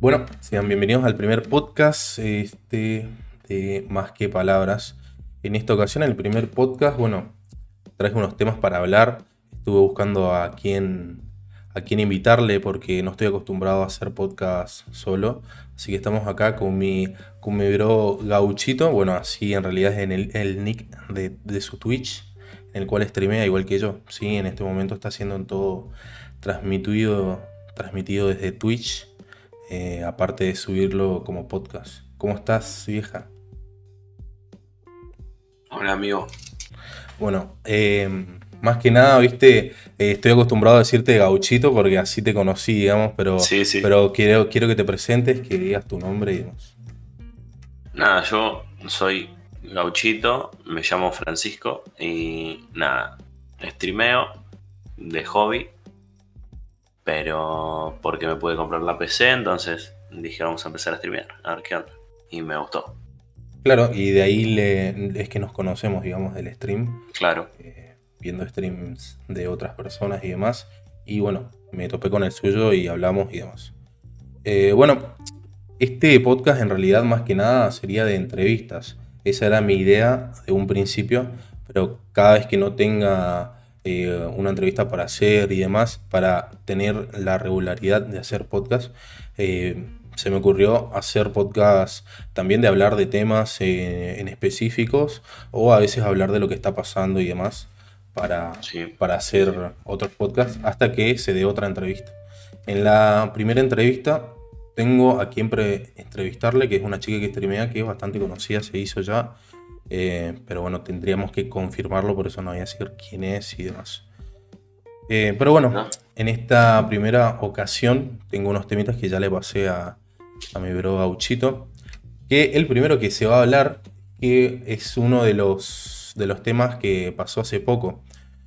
Bueno, sean bienvenidos al primer podcast este, de Más que Palabras. En esta ocasión, el primer podcast, bueno, traje unos temas para hablar. Estuve buscando a quién, a quién invitarle porque no estoy acostumbrado a hacer podcast solo. Así que estamos acá con mi, con mi bro Gauchito. Bueno, así en realidad es en el, nick de, de, su Twitch, en el cual streamea igual que yo. Sí, en este momento está siendo todo transmitido, transmitido desde Twitch. Eh, aparte de subirlo como podcast. ¿Cómo estás, vieja? Hola, amigo. Bueno, eh, más que nada, viste, eh, estoy acostumbrado a decirte gauchito porque así te conocí, digamos, pero, Sí, sí. pero quiero, quiero que te presentes, que digas tu nombre y demás. Nada, yo soy gauchito, me llamo Francisco y nada, streameo de hobby, pero porque me pude comprar la PC, entonces dije vamos a empezar a streamear, a ver qué onda. Y me gustó, Claro, y de ahí le- es que nos conocemos, digamos, del stream, claro. eh, viendo streams de otras personas y demás. Y bueno, me topé con el suyo y hablamos y demás. Eh, bueno, este podcast en realidad más que nada sería de entrevistas. Esa era mi idea de un principio, pero cada vez que no tenga eh, una entrevista para hacer y demás, para tener la regularidad de hacer podcast, eh, se me ocurrió hacer podcast también de hablar de temas eh, en específicos o a veces hablar de lo que está pasando y demás para, Sí. para hacer otros podcasts hasta que se dé otra entrevista. En la primera entrevista tengo a quien entrevistarle, que es una chica que streamea, que es bastante conocida, se hizo ya, eh, pero bueno, tendríamos que confirmarlo, por eso no voy a decir quién es y demás. Eh, pero bueno, ¿No? en esta primera ocasión tengo unos temitas que ya le pasé a, a mi bro Gauchito. Que el primero que se va a hablar, que es uno de los, de los temas que pasó hace poco.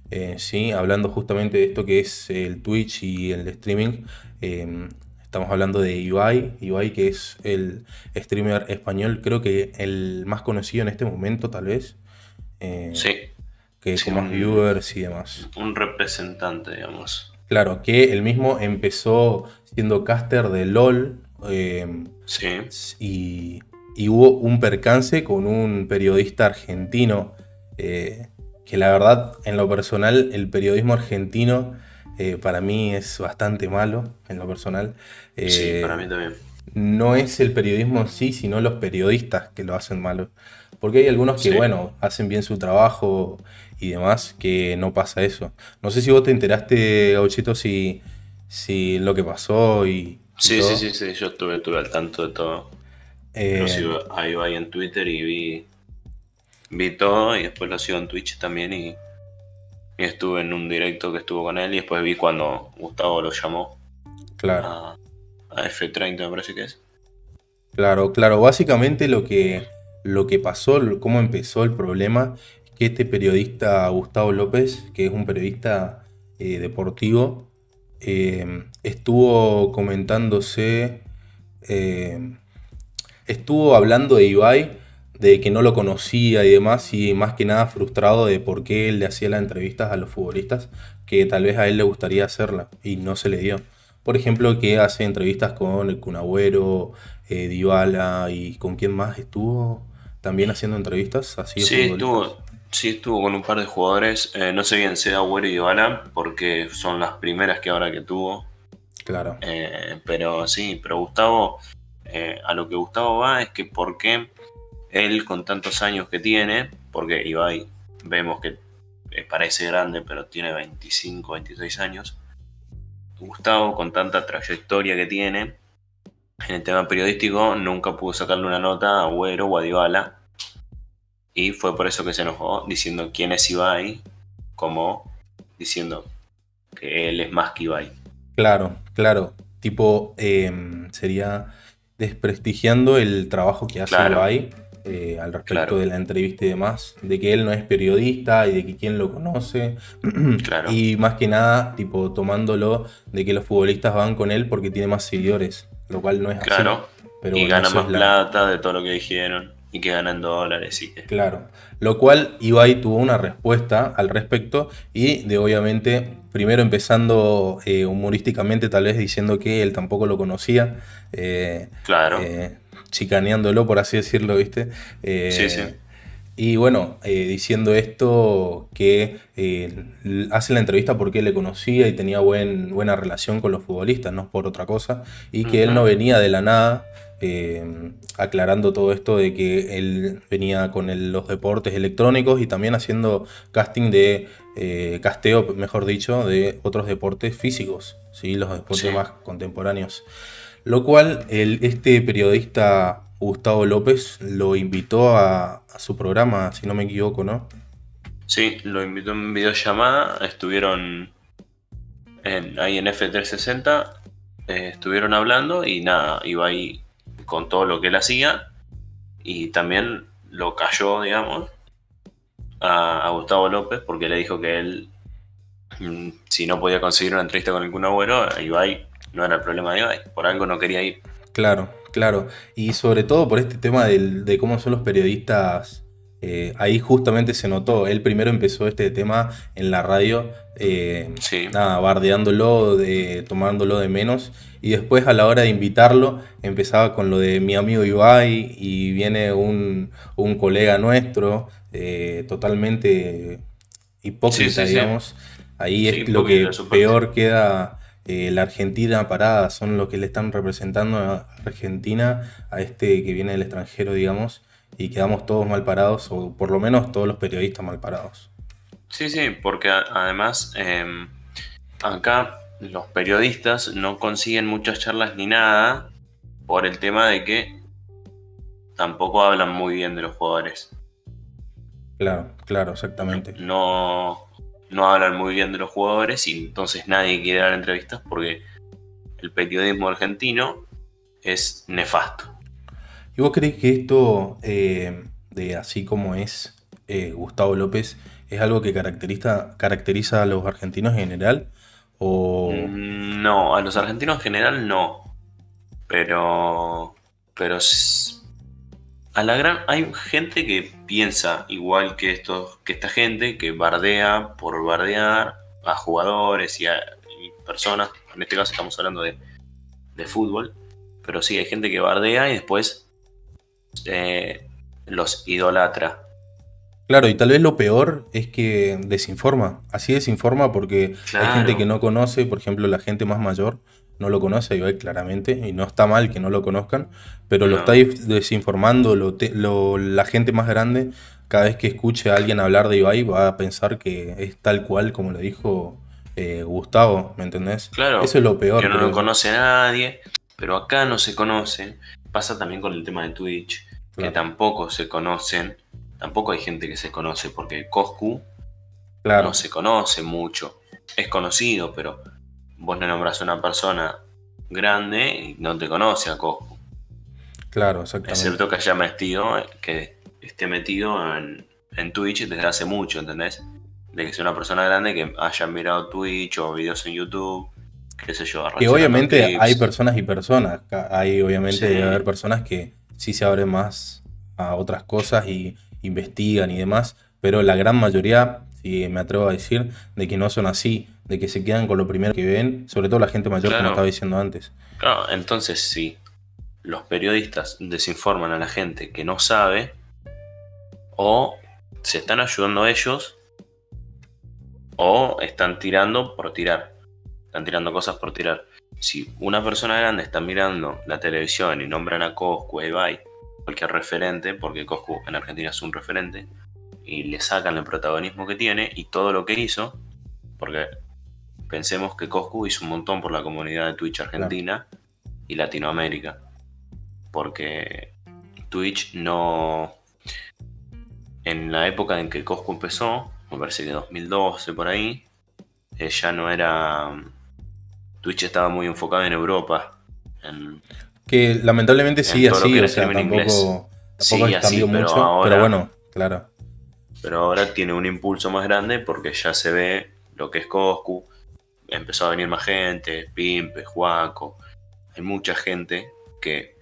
Eh, sí, hablando justamente de esto que es el Twitch y el streaming. eh, estamos hablando de Ibai, Ibai que es el streamer español, creo que el más conocido en este momento tal vez. eh, Sí, Que Sí, con más un- viewers y demás. un representante, digamos. Claro, que él mismo empezó siendo caster de LOL eh, Sí, y, y hubo un percance con un periodista argentino eh, que la verdad, en lo personal, el periodismo argentino eh, para mí es bastante malo, en lo personal. Eh, sí, para mí también. no es el periodismo en sí, sino los periodistas que lo hacen malo. Porque hay algunos que, Sí. bueno, hacen bien su trabajo y demás, que no pasa eso. No sé si vos te enteraste, Gauchito, si, si lo que pasó y, Sí, todo. sí, sí, sí, yo estuve, estuve al tanto de todo. Eh, Lo sigo a Ibai en Twitter y vi, vi todo y después lo sigo en Twitch también y, y estuve en un directo que estuvo con él y después vi cuando Gustavo lo llamó claro. a, a F30 me parece que es. Claro, claro. Básicamente lo que, lo que pasó, cómo empezó el problema, es que este periodista Gustavo López, que es un periodista eh, deportivo, eh, estuvo comentándose, eh, estuvo hablando de Ibai, de que no lo conocía y demás, y más que nada frustrado de por qué él le hacía las entrevistas a los futbolistas, que tal vez a él le gustaría hacerla y no se le dio. Por ejemplo, que hace entrevistas con el Kun Agüero, eh, Dybala y con quién más estuvo también haciendo entrevistas así Sí, estuvo, sí, estuvo con un par de jugadores, eh, no sé bien si era Agüero y Dybala porque son las primeras que ahora que tuvo, Claro, Eh, pero sí, pero Gustavo, eh, a lo que Gustavo va es que por qué él con tantos años que tiene, porque Ibai vemos que eh, parece grande, pero tiene 25, 26 años, Gustavo con tanta trayectoria que tiene en el tema periodístico nunca pudo sacarle una nota a Agüero o a Dybala y fue por eso que se enojó diciendo quién es Ibai, como diciendo que él es más que Ibai. claro, claro. Tipo, em, sería desprestigiando el trabajo que hace Claro. Ibai eh, al respecto Claro. de la entrevista y demás, de que él no es periodista y de que quién lo conoce. Claro. Y más que nada, tipo, tomándolo de que los futbolistas van con él porque tiene más seguidores, lo cual no es así. Claro. Pero y bueno, gana más la- plata de todo lo que dijeron. y que ganan dólares y que... Claro, lo cual Ibai tuvo una respuesta al respecto y de obviamente, primero empezando eh, humorísticamente tal vez diciendo que él tampoco lo conocía, eh, Claro. eh, chicaneándolo por así decirlo, ¿viste? Eh, Sí, sí. Y bueno, eh, diciendo esto que eh, hace la entrevista porque él le conocía y tenía buen, buena relación con los futbolistas, no por otra cosa, y que él no venía de la nada, eh, aclarando todo esto de que él venía con el- los deportes electrónicos y también haciendo casting de, eh, casteo, mejor dicho, de otros deportes físicos, ¿sí? los deportes Sí. más contemporáneos. Lo cual el, este periodista Gustavo López lo invitó a, su programa, si no me equivoco, ¿no? Sí, lo invitó en videollamada, estuvieron en, ahí en F360, eh, estuvieron hablando y nada, iba ahí con todo lo que él hacía. Y también lo cayó, digamos, a, Gustavo López porque le dijo que él, mm, si no podía conseguir una entrevista con ningún abuelo, Ibai no era el problema de Ibai, por algo no quería ir. Claro, claro. Y sobre todo por este tema del- de cómo son los periodistas, eh, ahí justamente se notó. Él primero empezó este tema en la radio, eh, Sí. nada, bardeándolo, de, tomándolo de menos. Y después a la hora de invitarlo, empezaba con lo de mi amigo Ibai y viene un, un colega nuestro, eh, totalmente hipócrita, Sí, sí, sí. digamos. Ahí es lo que peor queda eh, la Argentina parada, son los que le están representando a Argentina, a este que viene del extranjero, digamos, y quedamos todos mal parados, o por lo menos todos los periodistas mal parados. Sí, sí, porque además eh, acá los periodistas no consiguen muchas charlas ni nada por el tema de que tampoco hablan muy bien de los jugadores. Claro, claro, exactamente. No, no hablan muy bien de los jugadores y entonces nadie quiere dar entrevistas porque el periodismo argentino es nefasto. ¿Y vos crees que esto, eh, de así como es eh, Gustavo López, es algo que caracteriza, caracteriza a los argentinos en general? ¿O Mm, No, a los argentinos en general no. Pero. Pero. A la gran. Hay gente que piensa igual que estos. que esta gente que bardea por bardear a jugadores y a y personas. En este caso estamos hablando de, de fútbol. Pero sí, hay gente que bardea y después eh, los idolatra. Claro, y tal vez lo peor es que desinforma. Así desinforma porque hay gente que no conoce, por ejemplo, la gente más mayor no lo conoce a Ibai claramente, y no está mal que no lo conozcan, pero lo está desinformando lo te- lo- la gente más grande. Cada vez que escuche a alguien hablar de Ibai va a pensar que es tal cual como lo dijo eh, Gustavo, ¿me entendés? Claro, Eso es lo peor. que no creo lo conoce nadie, pero acá no se conocen. Pasa también con el tema de Twitch, que tampoco se conocen, tampoco hay gente que se conoce, porque Coscu Claro, no se conoce mucho. Es conocido, pero vos le nombras a una persona grande y no te conoce a Coscu. claro, exactamente. Excepto que haya metido, que esté metido en, en Twitch desde hace mucho, ¿entendés? De que sea una persona grande que haya mirado Twitch o videos en YouTube, qué sé yo. Que obviamente hay personas y personas. Hay obviamente Sí. debe haber personas que sí se abren más a otras cosas y investigan y demás, pero la gran mayoría, si me atrevo a decir, de que no son así, de que se quedan con lo primero que ven, sobre todo la gente mayor, como Claro. estaba diciendo antes. Claro, entonces si los periodistas desinforman a la gente que no sabe, o se están ayudando a ellos, o están tirando por tirar. Están tirando cosas por tirar. Si una persona grande está mirando la televisión y nombran a Coscu, a Ibai, cualquier referente, porque Coscu en Argentina es un referente, y le sacan el protagonismo que tiene y todo lo que hizo, porque pensemos que Coscu hizo un montón por la comunidad de Twitch argentina y Latinoamérica, porque Twitch no... En la época en que Coscu empezó, me parece que 2012 por ahí, eh, ya no era... Twitch estaba muy enfocado en Europa. en- Que lamentablemente sigue así, o sea, tampoco, inglés. tampoco Sigue así, pero mucho, ahora- pero bueno, claro. pero ahora tiene un impulso más grande porque ya se ve lo que es Coscu. Empezó a venir más gente, Pimpe, Juaco. Hay mucha gente que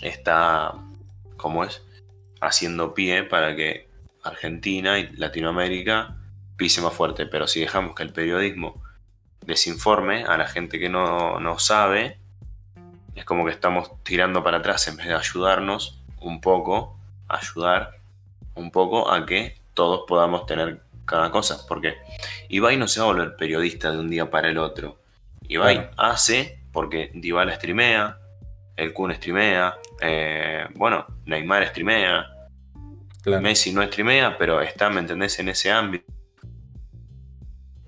está como es, haciendo pie para que Argentina y Latinoamérica pise más fuerte. Pero si dejamos que el periodismo desinforme a la gente que no, no sabe, es como que estamos tirando para atrás en vez de ayudarnos un poco, ayudar un poco a que todos podamos tener cada cosa. Porque Ibai no se va a volver periodista de un día para el otro. Ibai hace porque Dybala streamea, el Kun streamea, eh, bueno, Neymar streamea, Messi no streamea, pero está, ¿me entendés?, en ese ámbito.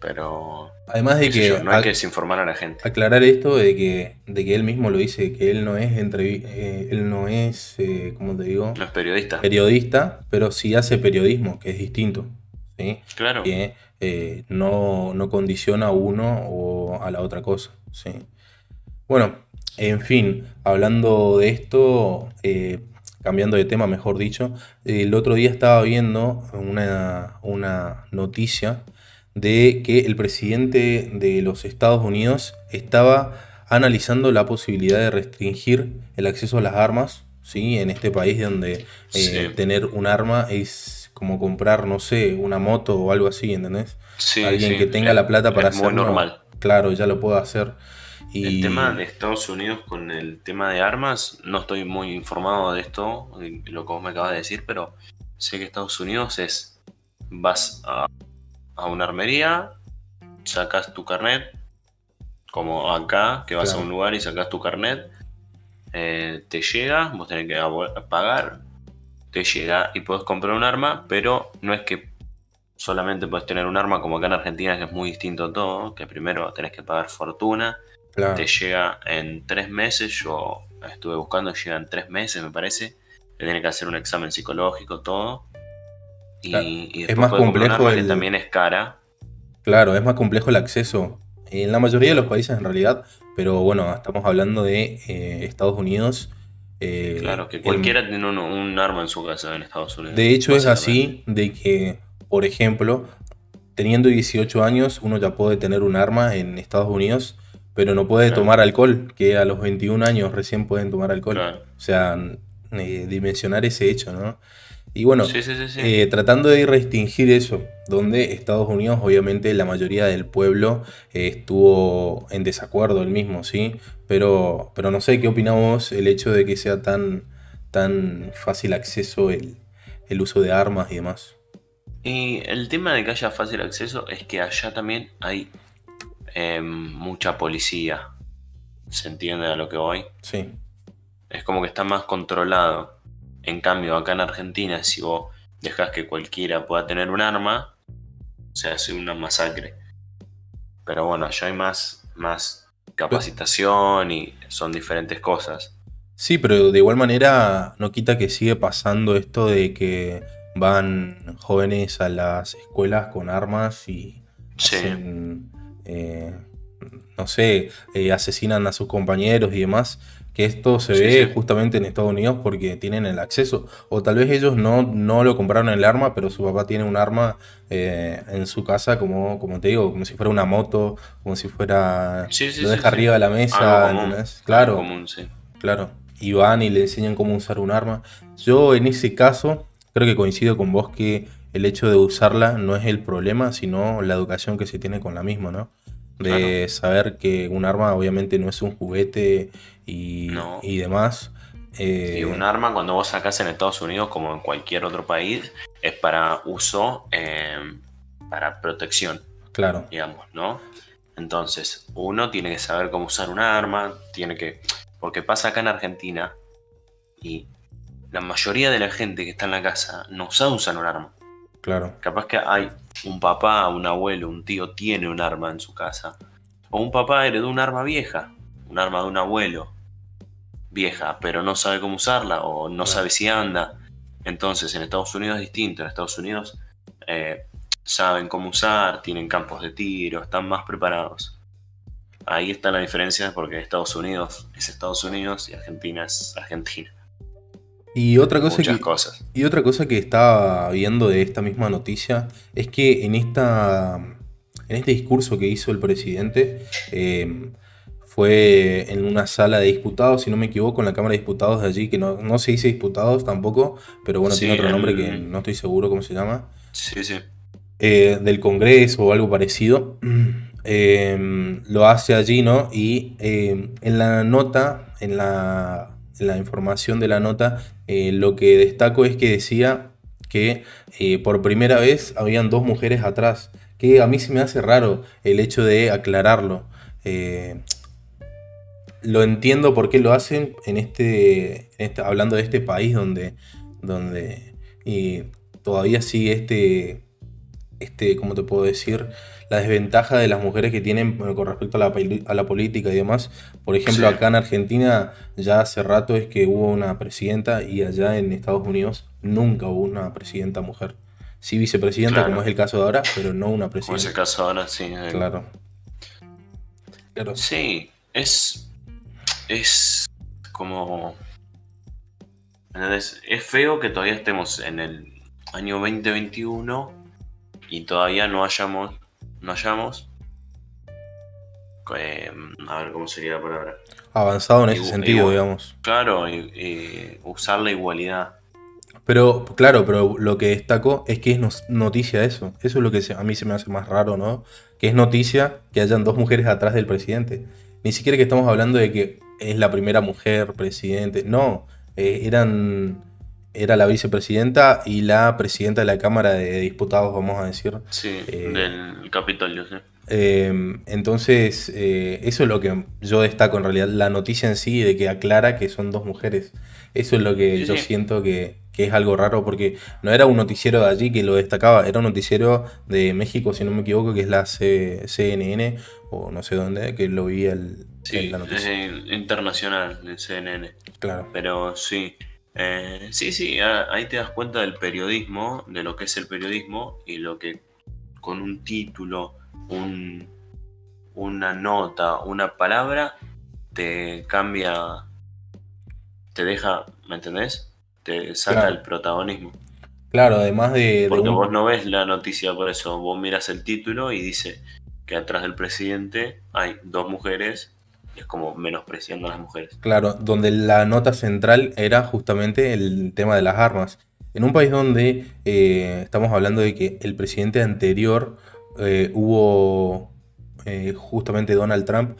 Pero. Además de que. no hay que desinformar a la gente. Aclarar esto de que, de que él mismo lo dice, que él no es eh, él no es, eh, ¿cómo te digo? No es periodista. Periodista, pero sí hace periodismo, que es distinto. ¿Sí? Claro. Que eh, no, no condiciona a uno o a la otra cosa. ¿sí? Bueno, en fin, hablando de esto, cambiando de tema, mejor dicho, el otro día estaba viendo una, una noticia de que el presidente de los Estados Unidos estaba analizando la posibilidad de restringir el acceso a las armas, ¿sí? En este país donde eh, tener un arma es como comprar, no sé, una moto o algo así, ¿entendés? Alguien que tenga la plata para hacerlo. normal. Claro, ya lo puede hacer. Y... El tema de Estados Unidos con el tema de armas, no estoy muy informado de esto, lo que vos me acabas de decir, pero sé que Estados Unidos es, vas a a una armería, sacas tu carnet, como acá, que vas a un lugar y sacas tu carnet, eh, te llega, vos tenés que pagar, te llega y puedes comprar un arma, pero no es que solamente puedes tener un arma como acá en Argentina, que es muy distinto todo, que primero tenés que pagar fortuna, te llega en tres meses, yo estuve buscando, llega en tres meses me parece, te tiene que hacer un examen psicológico, todo, y, es más complejo el... que también es cara. Claro, es más complejo el acceso. En la mayoría de los países en realidad, pero bueno, estamos hablando de eh, Estados Unidos. Eh, claro, que cualquiera tiene un, arma en su casa en Estados Unidos. De hecho es así de que, por ejemplo, teniendo 18 años uno ya puede tener un arma en Estados Unidos, pero no puede tomar alcohol, que a los 21 años recién pueden tomar alcohol. O sea, eh, dimensionar ese hecho, ¿no? Y bueno, eh, tratando de restringir eso, donde Estados Unidos, obviamente, la mayoría del pueblo eh, estuvo en desacuerdo el mismo, ¿sí? Pero, pero no sé qué opinamos el hecho de que sea tan, tan fácil acceso el, uso de armas y demás. Y el tema de que haya fácil acceso es que allá también hay em, mucha policía. ¿Se entiende a lo que voy? Sí. Es como que está más controlado. En cambio, acá en Argentina, si vos dejas que cualquiera pueda tener un arma, se hace una masacre. Pero bueno, allá hay más, más capacitación y son diferentes cosas. Sí, pero de igual manera no quita que sigue pasando esto de que van jóvenes a las escuelas con armas y eh, no sé, eh, asesinan a sus compañeros y demás que esto se ve justamente en Estados Unidos porque tienen el acceso. O tal vez ellos no, no lo compraron el arma, pero su papá tiene un arma eh, en su casa, como, como te digo, como si fuera una moto, como si fuera. lo deja arriba de la mesa. claro. Claro. Y van y le enseñan cómo usar un arma. Yo en ese caso creo que coincido con vos que el hecho de usarla no es el problema, sino la educación que se tiene con la misma, ¿no? De saber que un arma obviamente no es un juguete y, y demás. Eh, y un arma cuando vos sacás en Estados Unidos como en cualquier otro país es para uso, em, para protección. Claro. Digamos, ¿no? Entonces, uno tiene que saber cómo usar un arma, tiene que... Porque pasa acá en Argentina y la mayoría de la gente que está en la casa no sabe usar un arma. Claro. Capaz que hay un papá, un abuelo, un tío tiene un arma en su casa. O un papá heredó un arma vieja, un arma de un abuelo vieja, pero no sabe cómo usarla o no sabe si anda. Entonces en Estados Unidos es distinto. En Estados Unidos eh, saben cómo usar, tienen campos de tiro, están más preparados. Ahí está la diferencia porque Estados Unidos es Estados Unidos y Argentina es Argentina. Y otra cosa que, Y otra cosa que estaba viendo de esta misma noticia es que en esta. En este discurso que hizo el presidente. Em, fue en una sala de diputados, si no me equivoco, en la Cámara de Diputados de allí, que no, no se dice diputados tampoco, pero bueno, Sí, tiene otro nombre que no estoy seguro cómo se llama. Sí, sí. eh, del Congreso o algo parecido, eh, lo hace allí, ¿no? Y eh, en la nota, en la, la información de la nota, eh, lo que destaco es que decía que eh, por primera vez habían dos mujeres atrás, que a mí se me hace raro el hecho de aclararlo. Eh, lo entiendo por qué lo hacen en este, este- hablando de este país donde, donde todavía sigue este, este, ¿cómo te puedo decir? La desventaja de las mujeres que tienen con respecto a la, a la política y demás. Por ejemplo, Sí. acá en Argentina ya hace rato es que hubo una presidenta y allá en Estados Unidos nunca hubo una presidenta mujer. Sí vicepresidenta, Claro. como es el caso de ahora, pero no una Como es el presidenta. caso ahora, sí. eh, Claro. Claro. Sí, es. Es como. ¿entendés? Es feo que todavía estemos en el año 2021 y todavía no hayamos. No hayamos. Eh, a ver cómo sería la palabra. Avanzado en ese Igual- sentido, igual. digamos. Claro, y, y usar la igualdad. Pero, claro, pero lo que destaco es que es noticia eso. Eso es lo que a mí se me hace más raro, ¿no? Que es noticia que hayan dos mujeres atrás del presidente. Ni siquiera que estamos hablando de que es la primera mujer presidente. No, eh, eran, era la vicepresidenta y la presidenta de la Cámara de Diputados, vamos a decir. Sí, Eh, del Capitolio, sí. Eh, entonces, eh, eso es lo que yo destaco en realidad, la noticia en sí de que aclara que son dos mujeres. Eso es lo que Sí, yo sí. siento que, que es algo raro porque no era un noticiero de allí que lo destacaba, era un noticiero de México, si no me equivoco, que es la C- CNN o no sé dónde, que lo vi el, Sí, en la es noticia. eh, internacional, el CNN. Claro, Pero sí, eh, sí, sí, ahí te das cuenta del periodismo, de lo que es el periodismo y lo que con un título, un, una nota, una palabra, te cambia, te deja, ¿me entendés? Te saca Claro. el protagonismo. claro, además de, de Porque un- vos no ves la noticia por eso, vos miras el título y dice que atrás del presidente hay dos mujeres, es como menospreciando a las mujeres. Claro, donde la nota central era justamente el tema de las armas. En un país donde eh, estamos hablando de que el presidente anterior eh, hubo eh, justamente Donald Trump,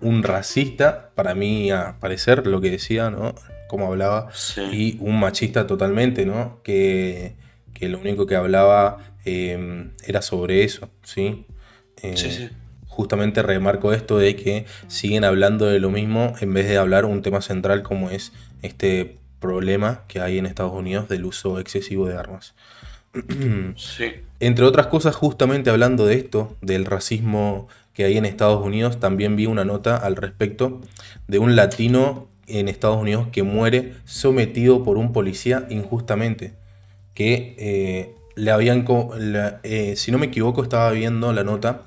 un racista, para mí a parecer lo que decía, ¿no? Como hablaba, Sí. y un machista totalmente, ¿no? Que, que lo único que hablaba era sobre eso, ¿sí? Sí, sí. Justamente remarco esto de que siguen hablando de lo mismo en vez de hablar un tema central como es este problema que hay en Estados Unidos del uso excesivo de armas. Sí. Entre otras cosas, justamente hablando de esto, del racismo que hay en Estados Unidos, también vi una nota al respecto de un latino en Estados Unidos que muere sometido por un policía injustamente. Que eh, le habían, la- eh, si no me equivoco, estaba viendo la nota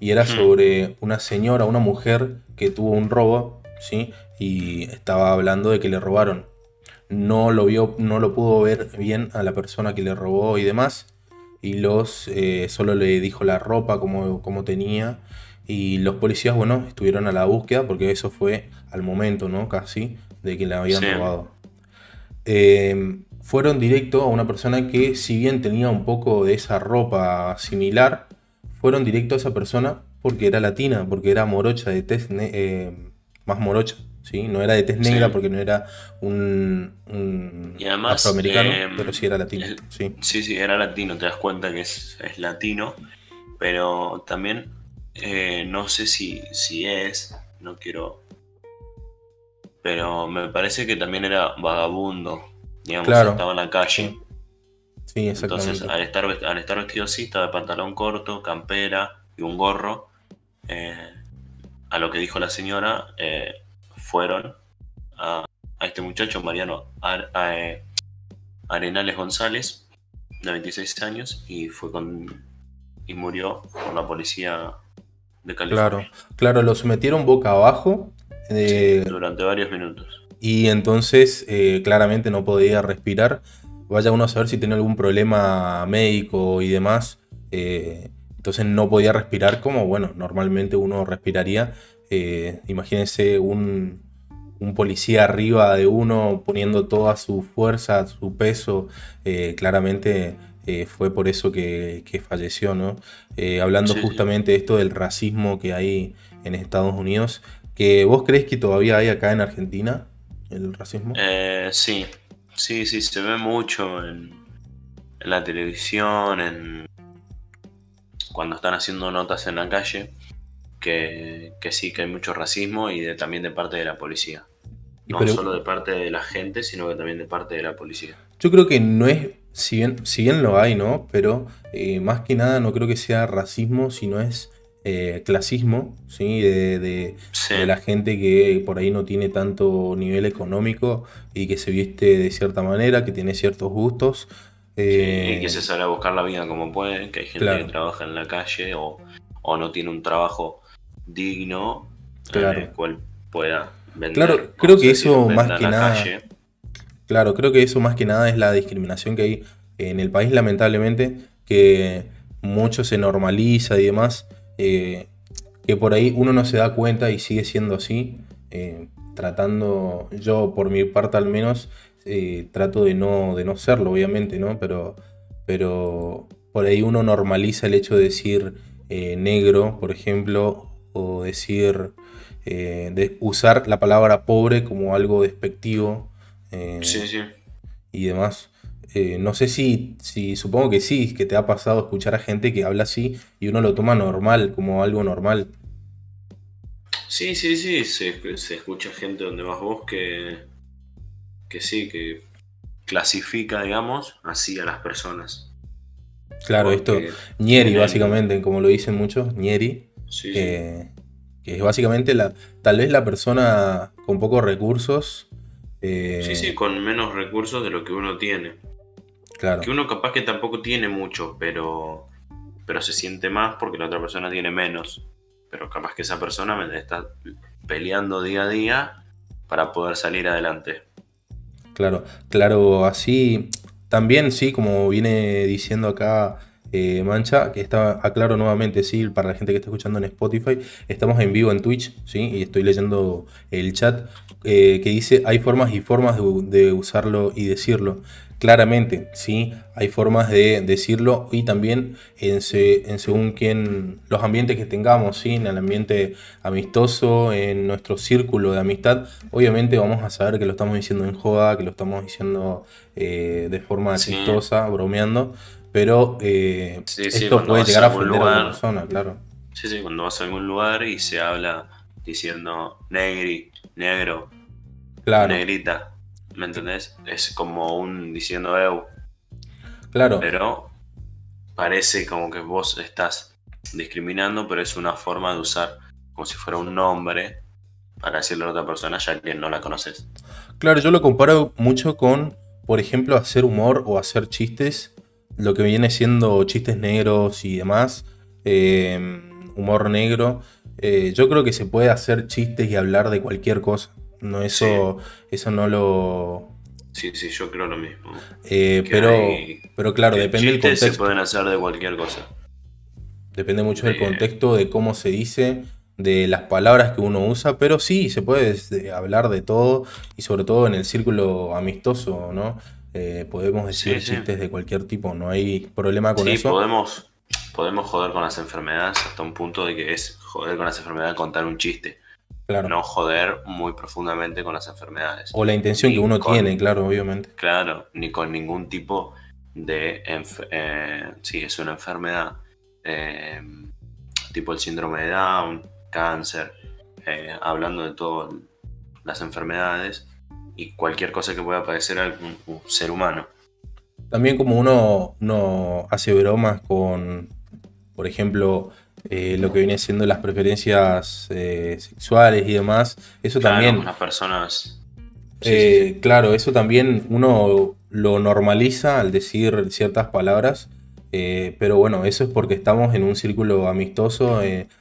y era sobre una señora, una mujer que tuvo un robo, ¿sí? Y estaba hablando de que le robaron. No lo vio, no lo pudo ver bien a la persona que le robó y demás. Y los eh, solo le dijo la ropa como, como tenía. Y los policías, bueno, estuvieron a la búsqueda porque eso fue al momento, ¿no? Casi de que le habían Sí. robado. Eh, fueron directo a una persona que, si bien tenía un poco de esa ropa similar, fueron directo a esa persona porque era latina, porque era morocha, de tez eh, más morocha, ¿sí? No era de tez Sí. negra porque no era un, un Y además, afroamericano, eh, pero sí era latino, el- sí. Sí, sí, era latino, te das cuenta que es, es latino, pero también eh, no sé si, si es, no quiero, pero me parece que también era vagabundo, digamos, Claro. estaba en la calle. Sí, Entonces, al estar, al estar vestido así, estaba de pantalón corto, campera y un gorro, eh, a lo que dijo la señora, eh, fueron a, a este muchacho, Mariano Ar- a- eh, Arenales González, de 26 años, y fue con y murió por la policía de California Claro, claro, lo sometieron boca abajo. durante varios minutos. Y entonces claramente no podía respirar. Vaya uno a saber si tenía algún problema médico y demás. eh, entonces no podía respirar como, bueno, normalmente uno respiraría eh, imagínense un, un, policía arriba de uno poniendo toda su fuerza, su peso, eh, claramente fue por eso que, falleció, ¿no? hablando justamente de esto del racismo que hay en Estados Unidos, que vos crees que todavía hay acá en Argentina el racismo? sí, sí, sí, se ve mucho en, en la televisión, en cuando están haciendo notas en la calle que, sí, que hay mucho racismo y de, también de parte de la policía. No solo de parte de la gente, sino que también de parte de la policía. Yo creo que no es, si bien, si bien lo hay, ¿no? Pero eh, más que nada no creo que sea racismo, sino es eh, clasismo, ¿sí? De, de, la gente que por ahí no tiene tanto nivel económico y que se viste de cierta manera, que tiene ciertos gustos. Eh, y que se sale a buscar la vida como puede, que hay gente que trabaja en la calle o, o no tiene un trabajo digno claro. el cual pueda vender. Claro, creo que eso más que nada. Claro, creo que eso más que nada es la discriminación que hay en el país, lamentablemente, que mucho se normaliza y demás, eh, que por ahí uno no se da cuenta y sigue siendo así, eh, tratando, yo por mi parte al menos, eh, trato de no, de no serlo, obviamente, ¿no? Pero, pero por ahí uno normaliza el hecho de decir negro, por ejemplo, o decir, de usar la palabra pobre como algo despectivo. Sí, sí. Y demás. Eh, no sé si, si, supongo que sí, que te ha pasado escuchar a gente que habla así y uno lo toma normal, como algo normal. Sí, sí, sí, se, se escucha gente donde vas vos que, que sí, que clasifica, digamos, así a las personas. Claro, esto, Nieri, básicamente, como lo dicen muchos, Nieri, que es básicamente la, tal vez la persona con pocos recursos. Eh, sí, sí, con menos recursos de lo que uno tiene. Claro. Que uno capaz que tampoco tiene mucho, pero, pero se siente más porque la otra persona tiene menos. Pero capaz que esa persona está peleando día a día para poder salir adelante. Claro, claro, así también sí, como viene diciendo acá eh, Mancha, que está, aclaro nuevamente, sí, para la gente que está escuchando en Spotify, estamos en vivo en Twitch, sí, y estoy leyendo el chat eh, que dice, hay formas y formas de, usarlo y decirlo. Claramente, sí, hay formas de decirlo y también en, según quién, los ambientes que tengamos, sí, en el ambiente amistoso, en nuestro círculo de amistad, obviamente vamos a saber que lo estamos diciendo en joda, que lo estamos diciendo eh, de forma chistosa, bromeando, pero eh, esto puede llegar a ofender a una persona, claro. Sí, sí, cuando vas a algún lugar y se habla diciendo negri, negro, negrita, ¿me entendés? Es como un diciendo eu. Claro. Pero parece como que vos estás discriminando, pero es una forma de usar como si fuera un nombre para decirle a otra persona ya que no la conoces. Claro, yo lo comparo mucho con, por ejemplo, hacer humor o hacer chistes lo que viene siendo chistes negros y demás, eh, humor negro, eh, yo creo que se puede hacer chistes y hablar de cualquier cosa. No, eso, eso no lo. Sí, sí, yo creo lo mismo. Eh, pero, pero claro, depende del contexto. se pueden hacer de cualquier cosa. Depende mucho del contexto, de cómo se dice, de las palabras que uno usa, pero sí, se puede hablar de todo y sobre todo en el círculo amistoso, ¿no? Eh, podemos decir chistes de cualquier tipo, no hay problema con eso. Podemos, podemos joder con las enfermedades hasta un punto de que es joder con las enfermedades contar un chiste. Claro. No joder muy profundamente con las enfermedades. O la intención que uno tiene, claro, obviamente. Claro, ni con ningún tipo de... Eh, si es una enfermedad eh, tipo el síndrome de Down, cáncer, hablando de todas las enfermedades, y cualquier cosa que pueda padecer a un ser humano. También como uno, no hace bromas con, por ejemplo, eh, lo que viene siendo las preferencias eh, sexuales y demás, eso también... Las personas... Eh, claro, eso también uno lo normaliza al decir ciertas palabras, pero bueno, eso es porque estamos en un círculo amistoso,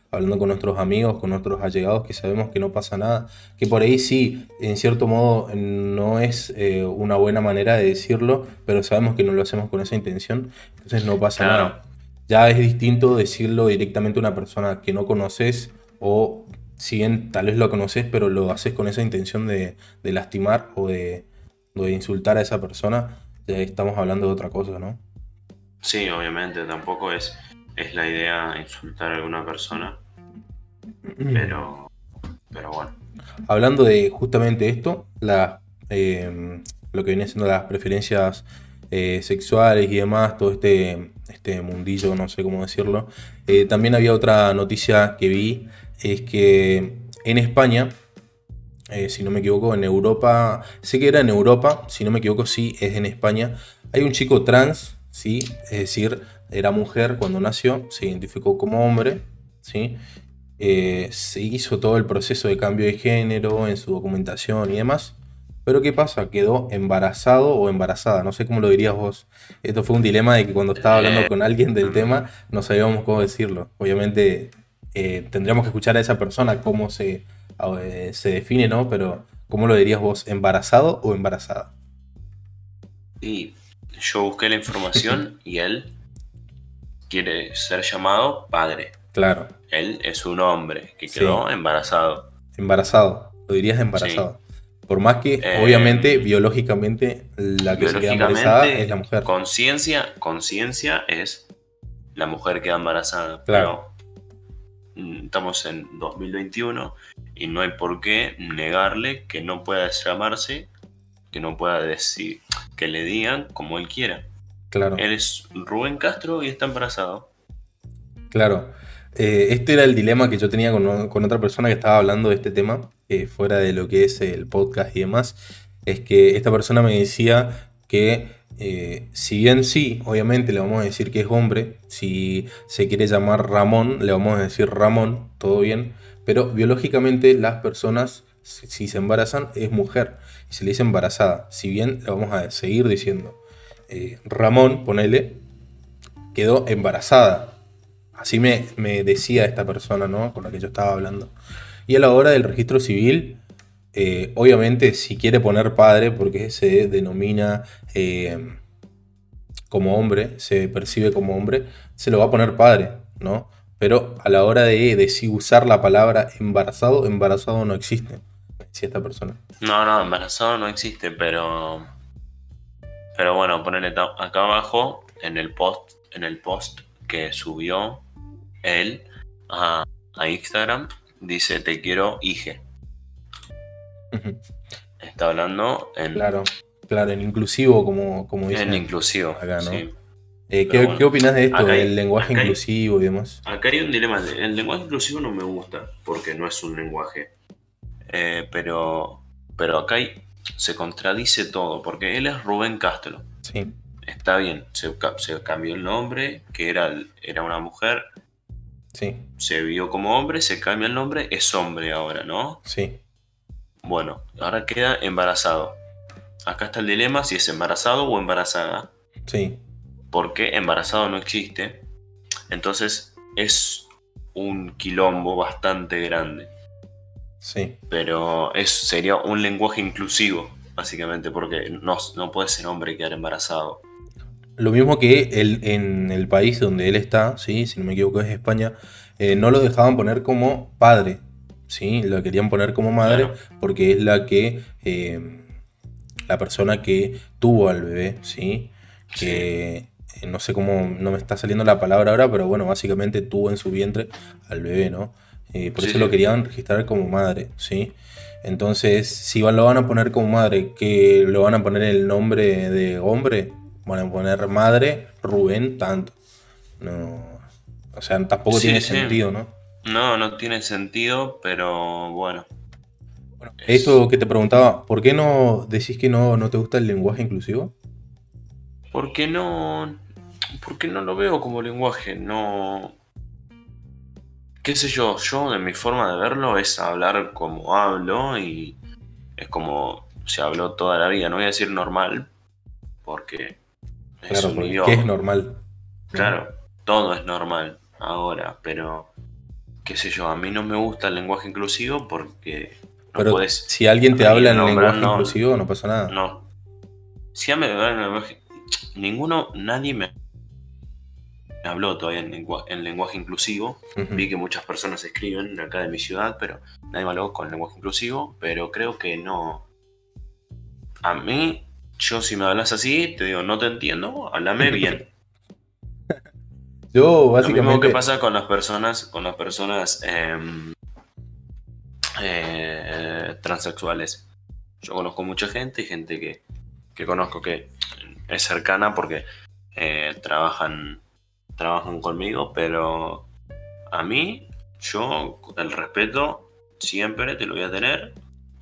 hablando con nuestros amigos, con nuestros allegados, que sabemos que no pasa nada, que por ahí sí, en cierto modo, no es una buena manera de decirlo, pero sabemos que no lo hacemos con esa intención, entonces no pasa nada. Ya es distinto decirlo directamente a una persona que no conoces o si bien tal vez lo conoces, pero lo haces con esa intención de, lastimar o de, de, insultar a esa persona, ya estamos hablando de otra cosa, ¿no? Sí, obviamente, tampoco es, es la idea insultar a alguna persona, pero, pero bueno. Hablando de justamente esto, la, eh, lo que viene siendo las preferencias eh, sexuales y demás, todo este, este mundillo, no sé cómo decirlo. Eh, también había otra noticia que vi, es que en España, eh, si no me equivoco, en Europa, sé que era en Europa, si no me equivoco, sí, es en España, hay un chico trans, ¿sí? es decir, era mujer cuando nació, se identificó como hombre, ¿sí? se hizo todo el proceso de cambio de género en su documentación y demás. Pero ¿qué pasa? Quedó embarazado o embarazada. No sé cómo lo dirías vos. Esto fue un dilema de que cuando estaba hablando eh, con alguien del tema no sabíamos cómo decirlo. Obviamente eh, tendríamos que escuchar a esa persona cómo se, eh, se define, ¿no? Pero ¿cómo lo dirías vos? ¿Embarazado o embarazada? Y yo busqué la información y él quiere ser llamado padre. Claro. Él es un hombre que quedó embarazado. Embarazado. Lo dirías embarazado. Por más que, eh, obviamente, biológicamente, la que se queda embarazada es la mujer. Conciencia, conciencia es la mujer que queda embarazada. Claro. Mm, estamos en 2021 y no hay por qué negarle que no pueda llamarse, que no pueda decir, que le digan como él quiera. Claro. Él es Rubén Castro y está embarazado. Claro. Eh, este era el dilema que yo tenía con, otra persona que estaba hablando de este tema fuera de lo que es el podcast y demás, es que esta persona me decía que eh, si bien sí, obviamente le vamos a decir que es hombre, si se quiere llamar Ramón, le vamos a decir Ramón, todo bien, pero biológicamente las personas, si, se embarazan, es mujer, y se le dice embarazada, si bien le vamos a seguir diciendo eh, Ramón, ponele, quedó embarazada. Así me, me decía esta persona, ¿no? Con la que yo estaba hablando. Y a la hora del registro civil, eh, obviamente si quiere poner padre, porque se denomina eh, como hombre, se percibe como hombre, se lo va a poner padre, ¿no? Pero a la hora de, de si usar la palabra embarazado, embarazado no existe, si esta persona. No, no, embarazado no existe, pero... Pero bueno, ponerle acá abajo en el post, en el post que subió él a, a Instagram, dice te quiero hije. Está hablando en. Claro, claro, en inclusivo, como, como dice. En inclusivo. Acá, ¿no? Eh, ¿qué, ¿qué, opinas de esto, del lenguaje inclusivo y demás? Acá hay un dilema. El lenguaje inclusivo no me gusta, porque no es un lenguaje. Eh, pero, pero acá se contradice todo, porque él es Rubén Castro. Sí. Está bien, se, se cambió el nombre, que era, era una mujer, se vio como hombre, se cambia el nombre, es hombre ahora, ¿no? Sí. Bueno, ahora queda embarazado. Acá está el dilema si es embarazado o embarazada. Sí. Porque embarazado no existe. Entonces es un quilombo bastante grande. Sí. Pero es, sería un lenguaje inclusivo, básicamente, porque no, no puede ser hombre quedar embarazado. Lo mismo que él, en el país donde él está, ¿sí? si no me equivoco es España, eh, no lo dejaban poner como padre, ¿sí? lo querían poner como madre porque es la que eh, la persona que tuvo al bebé, ¿sí? que eh, no sé cómo, no me está saliendo la palabra ahora, pero bueno, básicamente tuvo en su vientre al bebé, ¿no? por eso lo querían registrar como madre, ¿sí? Entonces, si lo van a poner como madre, que lo van a poner el nombre de hombre, bueno, poner madre, Rubén, tanto. No, o sea, tampoco tiene sentido, ¿no? No, no tiene sentido, pero bueno. bueno Eso que te preguntaba, ¿por qué no decís que no, no te gusta el lenguaje inclusivo? Porque no. Porque no lo veo como lenguaje, no. Qué sé yo, yo de mi forma de verlo es hablar como hablo y es como se habló toda la vida. No voy a decir normal, porque Claro, porque es normal. Claro, todo es normal ahora, pero qué sé yo, a mí no me gusta el lenguaje inclusivo porque no pero puedes, si alguien te habla en lenguaje inclusivo no pasa nada. No. Si me habla en lenguaje ninguno, nadie me habló todavía en, en lenguaje inclusivo. Vi que muchas personas escriben acá de mi ciudad, pero nadie me habló con lenguaje inclusivo. Pero creo que no. A mí, yo si me hablas así, te digo, no te entiendo, háblame bien. yo básicamente... Lo mismo que pasa con las personas, con las personas em, eh, transexuales. Yo conozco mucha gente y gente que, que conozco que es cercana porque eh, trabajan, trabajan conmigo, pero a mí, yo, el respeto siempre te lo voy a tener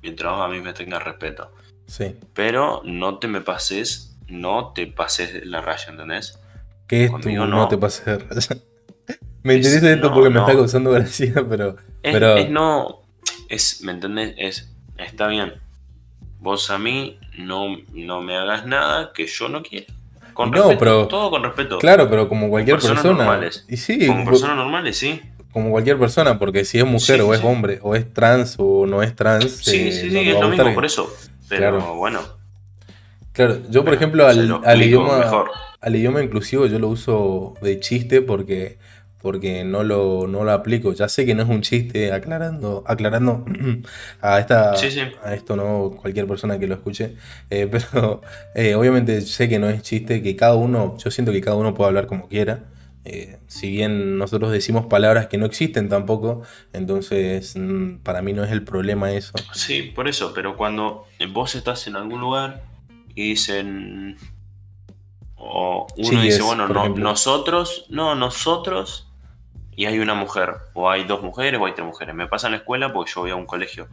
mientras a mí me tenga respeto. Sí. Pero no te me pases, no te pases la raya, ¿entendés? ¿Qué es tu no. te pases la raya? me interesa esto porque me está causando gracia, pero. pero... es no. Es, ¿me entendés? Es. Está bien Vos a mí no, no me hagas nada que yo no quiera. Con respeto, todo con respeto. Claro, pero como cualquier persona. Normales. Y sí, como personas normales, sí. Como cualquier persona, porque si es mujer o es hombre, o es trans o no es trans. Sí, sí, eh, sí, es lo mismo por eso. Pero bueno. Claro, yo por ejemplo al, al idioma, al idioma inclusivo yo lo uso de chiste porque porque no lo, no lo aplico. Ya sé que no es un chiste, aclarando, aclarando a esta a esto no cualquier persona que lo escuche. Eh, pero eh, obviamente sé que no es chiste, que cada uno, yo siento que cada uno puede hablar como quiera. Eh, si bien nosotros decimos palabras que no existen tampoco, entonces mm, para mí no es el problema eso. Sí, por eso, pero cuando vos estás en algún lugar y dicen o uno dice, bueno, no, nosotros, no, nosotros y hay una mujer, o hay dos mujeres, o hay tres mujeres. Me pasa en la escuela porque yo voy a un colegio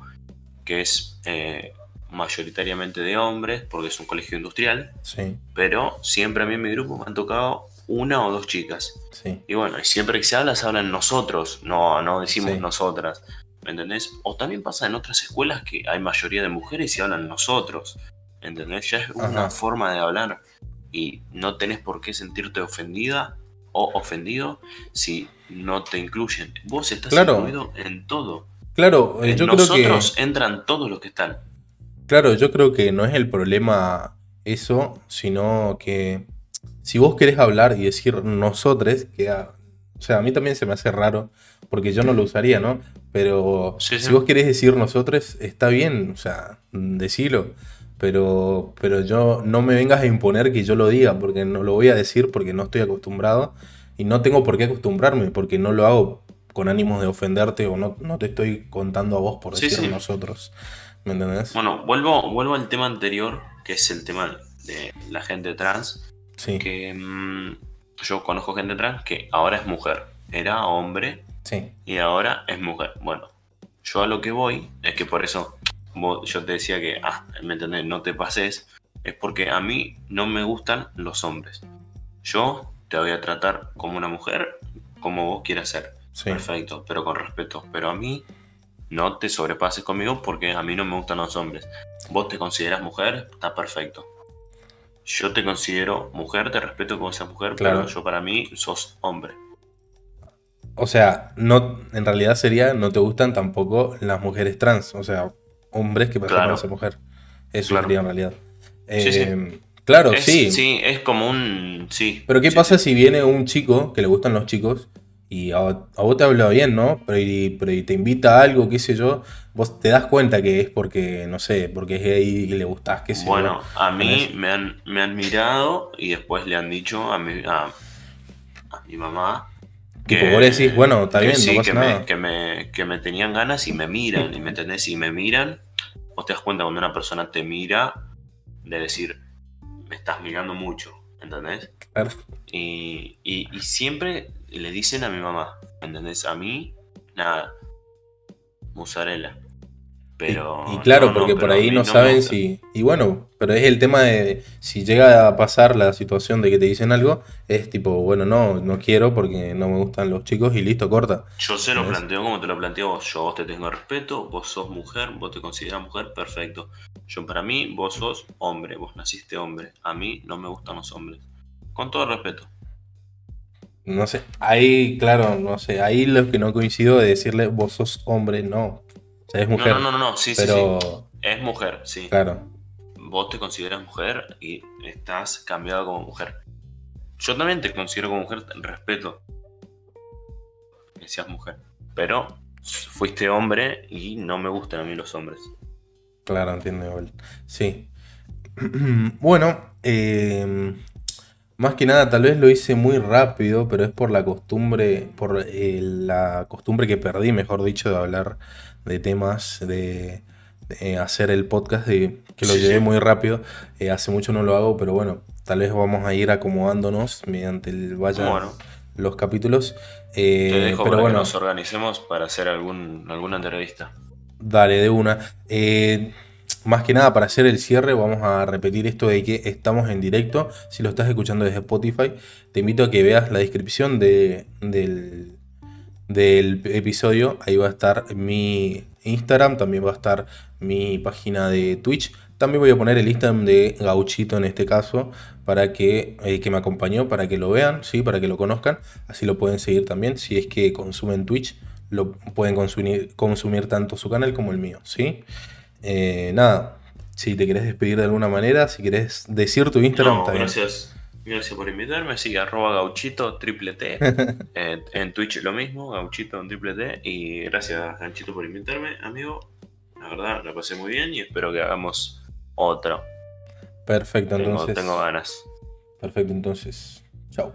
que es eh, mayoritariamente de hombres, porque es un colegio industrial. Sí. Pero siempre a mí en mi grupo me han tocado una o dos chicas. Sí. Y bueno, y siempre que se habla, se hablan nosotros, no, no decimos nosotras. ¿Me entendés? O también pasa en otras escuelas que hay mayoría de mujeres y hablan nosotros. ¿Entendés? Ya es una forma de hablar. Y no tenés por qué sentirte ofendida o ofendido si no te incluyen. Vos estás incluido en todo. Claro, en yo nosotros creo que... entran todos los que están. Claro, yo creo que no es el problema eso, sino que si vos querés hablar y decir nosotros, que o sea, a mí también se me hace raro, porque yo no lo usaría, ¿no? Pero si vos querés decir nosotros, está bien, o sea, decilo. Pero, pero yo no me vengas a imponer que yo lo diga, porque no lo voy a decir porque no estoy acostumbrado y no tengo por qué acostumbrarme, porque no lo hago con ánimos de ofenderte o no, no te estoy contando a vos por decir nosotros. ¿Me entendés? Bueno, vuelvo, vuelvo al tema anterior, que es el tema de la gente trans. Sí. Que mm, yo conozco gente trans que ahora es mujer. Era hombre sí. y ahora es mujer. Bueno, yo a lo que voy es que por eso yo te decía que, ah, ¿me entendés? No te pases. Es porque a mí no me gustan los hombres. Yo te voy a tratar como una mujer, como vos quieras ser. Perfecto, pero con respeto. Pero a mí no te sobrepases conmigo porque a mí no me gustan los hombres. Vos te consideras mujer, está perfecto. Yo te considero mujer, te respeto como seas mujer, pero yo para mí sos hombre. O sea, no, en realidad sería, no te gustan tampoco las mujeres trans, o sea, hombres que pasan a ser mujer. Eso sería en realidad. sí, sí. Eh, Claro, sí. Sí, es como un. Sí. Pero ¿qué pasa si viene un chico que le gustan los chicos y a, vos te habla bien, ¿no? Pero y, te invita a algo, qué sé yo, vos te das cuenta que es porque, no sé, porque es ahí y le gustás, qué sé bueno, a mí me han, me han mirado y después le han dicho a mi, a, mi mamá. Que, vos decís, bueno, está bien, no pasa que nada. Me, que, me, que me tenían ganas y me miran, y me entendés, y me miran, vos te das cuenta cuando una persona te mira, de decir, me estás mirando mucho, ¿entendés? Y, y, siempre le dicen a mi mamá, ¿entendés? A mí, nada, mozzarella. Pero, y, claro, porque por ahí no, saben si. Y bueno, pero es el tema de si llega a pasar la situación de que te dicen algo, es tipo, bueno, no, no quiero porque no me gustan los chicos y listo, corta. Yo se lo planteo como te lo planteo vos. Yo vos te tengo respeto, vos sos mujer, vos te consideras mujer, perfecto. Yo para mí, vos sos hombre, vos naciste hombre. A mí no me gustan los hombres. Con todo respeto. No sé, ahí, claro, no sé, ahí lo que no coincido de decirle vos sos hombre, no es mujer. No, no, no, no, sí, sí, sí. Es mujer, sí. Claro. Vos te consideras mujer y estás cambiado como mujer. yo también te considero como mujer, respeto que seas mujer. Pero fuiste hombre y no me gustan a mí los hombres. Claro, entiendo. Sí. bueno, eh, más que nada, tal vez lo hice muy rápido, pero es por la costumbre, por eh, la costumbre que perdí, mejor dicho, de hablar de temas, de, de hacer el podcast, de que lo Sí, llevé sí. muy rápido. Eh, hace mucho no lo hago, pero bueno, tal vez vamos a ir acomodándonos mediante el Bueno, los capítulos. te Eh, dejo pero para bueno, que nos organicemos para hacer algún, alguna entrevista. Dale, de una. Eh, más que nada, para hacer el cierre, vamos a repetir esto de que estamos en directo. Si lo estás escuchando desde Spotify, te invito a que veas la descripción de- del, episodio. Ahí va a estar mi Instagram, también va a estar mi página de Twitch. También voy a poner el Instagram de Gauchito en este caso, para que, eh, que me acompañó, para que lo vean, ¿sí? para que lo conozcan. Así lo pueden seguir también. Si es que consumen Twitch, lo pueden consumir, consumir tanto su canal como el mío. ¿sí? Eh, nada, si te querés despedir de alguna manera, si querés decir tu Instagram, No, bien. gracias. Gracias por invitarme. Sí, arroba gauchito triple T. Eh, en Twitch lo mismo, gauchito en triple T. Y gracias, Ganchito, por invitarme, amigo. La verdad, la pasé muy bien y espero que hagamos otro. Perfecto, Tengo, entonces. tengo ganas. Perfecto, entonces. Chao.